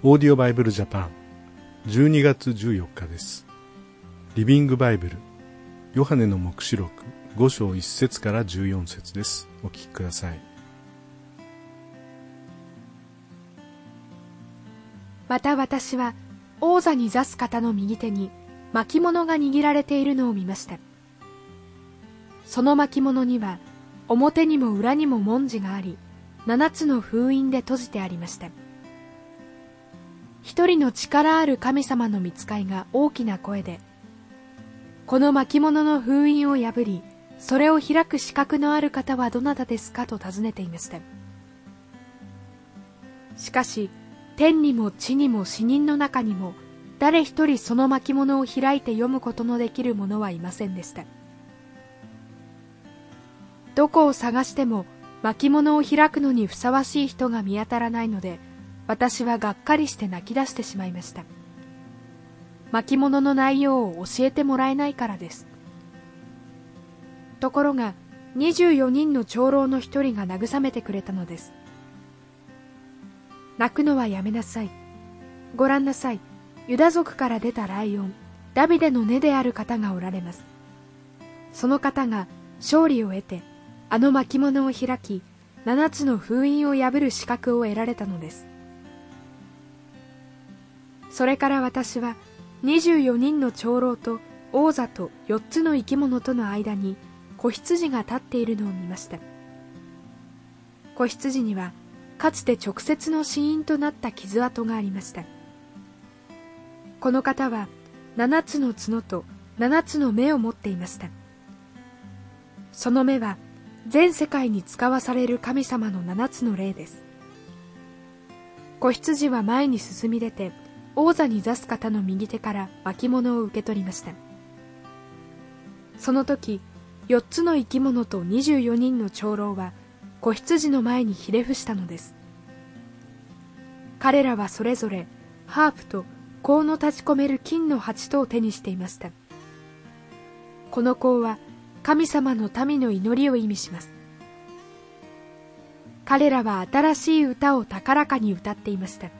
オーディオバイブルジャパン12月14日です。リビングバイブルヨハネの目視録。5章1節から14節です。お聞きください。また私は王座に座す方の右手に巻物が握られているのを見ました。その巻物には表にも裏にも文字があり七つの封印で閉じてありました。一人の力ある神様の見つかいが大きな声でこの巻物の封印を破りそれを開く資格のある方はどなたですかと尋ねていました。しかし天にも地にも死人の中にも誰一人その巻物を開いて読むことのできる者はいませんでした。どこを探しても巻物を開くのにふさわしい人が見当たらないので私はがっかりして泣き出してしまいました。巻物の内容を教えてもらえないからです。ところが24人の長老の一人が慰めてくれたのです。泣くのはやめなさい。ご覧なさい。ユダ族から出たライオンダビデの根である方がおられます。その方が勝利を得てあの巻物を開き七つの封印を破る資格を得られたのです。それから私は24人の長老と王座と4つの生き物との間に子羊が立っているのを見ました。子羊にはかつて直接の死因となった傷跡がありました。この方は7つの角と7つの目を持っていました。その目は全世界に使わされる神様の七つの霊です。子羊は前に進み出て王座に座す方の右手から巻物を受け取りました。その時4つの生き物と24人の長老は子羊の前にひれ伏したのです。彼らはそれぞれハープと香の立ち込める金の鉢とを手にしていました。この香は神様の民の祈りを意味します。彼らは新しい歌を高らかに歌っていました。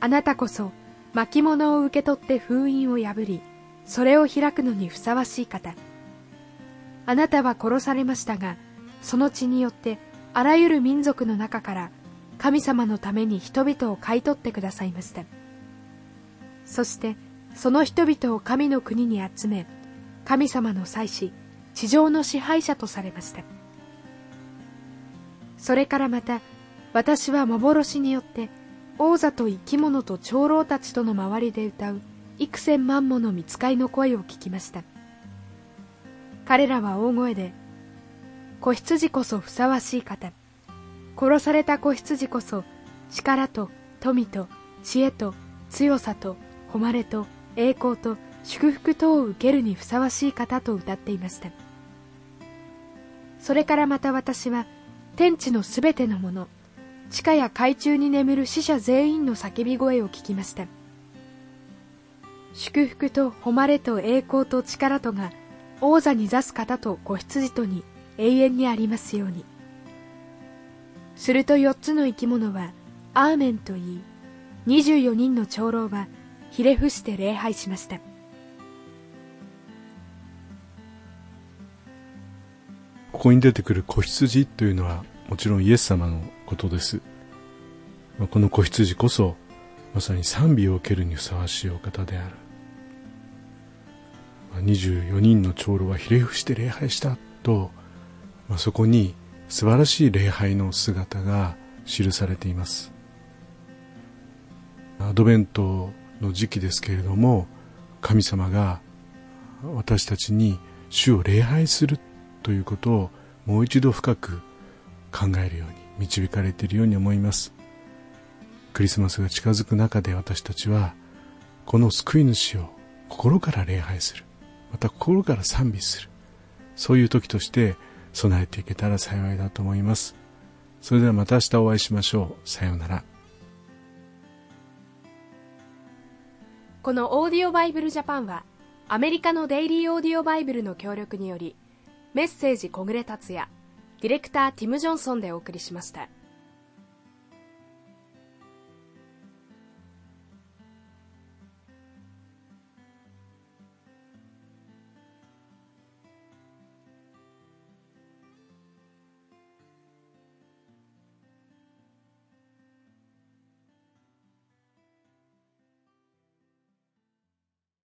あなたこそ巻物を受け取って封印を破りそれを開くのにふさわしい方。あなたは殺されましたがその血によってあらゆる民族の中から神様のために人々を買い取ってくださいました。そしてその人々を神の国に集め神様の祭司地上の支配者とされました。それからまた私は幻によって王座と生き物と長老たちとの周りで歌う幾千万もの見つかいの声を聞きました。彼らは大声で子羊こそふさわしい方。殺された子羊こそ力と富と知恵と強さと誉れと栄光と祝福等を受けるにふさわしい方と歌っていました。それからまた私は天地のすべてのもの地下や海中に眠る死者全員の叫び声を聞きました。祝福と誉れと栄光と力とが王座に座す方と子羊とに永遠にありますように。すると4つの生き物はアーメンと言い24人の長老はひれ伏して礼拝しました。ここに出てくる子羊というのはもちろんイエス様のことです。まこの子羊こそまさに賛美を受けるにふさわしいお方である。ま24人の長老はひれ伏して礼拝したと、まあ、そこに素晴らしい礼拝の姿が記されています。アドベントの時期ですけれども、神様が私たちに主を礼拝するということをもう一度深く考えるように導かれているように思います。クリスマスが近づく中で私たちはこの救い主を心から礼拝する。また心から賛美する。そういう時として備えていけたら幸いだと思います。それではまた明日お会いしましょう。さようなら。このオーディオバイブルジャパンはアメリカのデイリーオーディオバイブルの協力によりメッセージ小暮達也ディレクターティム・ジョンソンでお送りしました。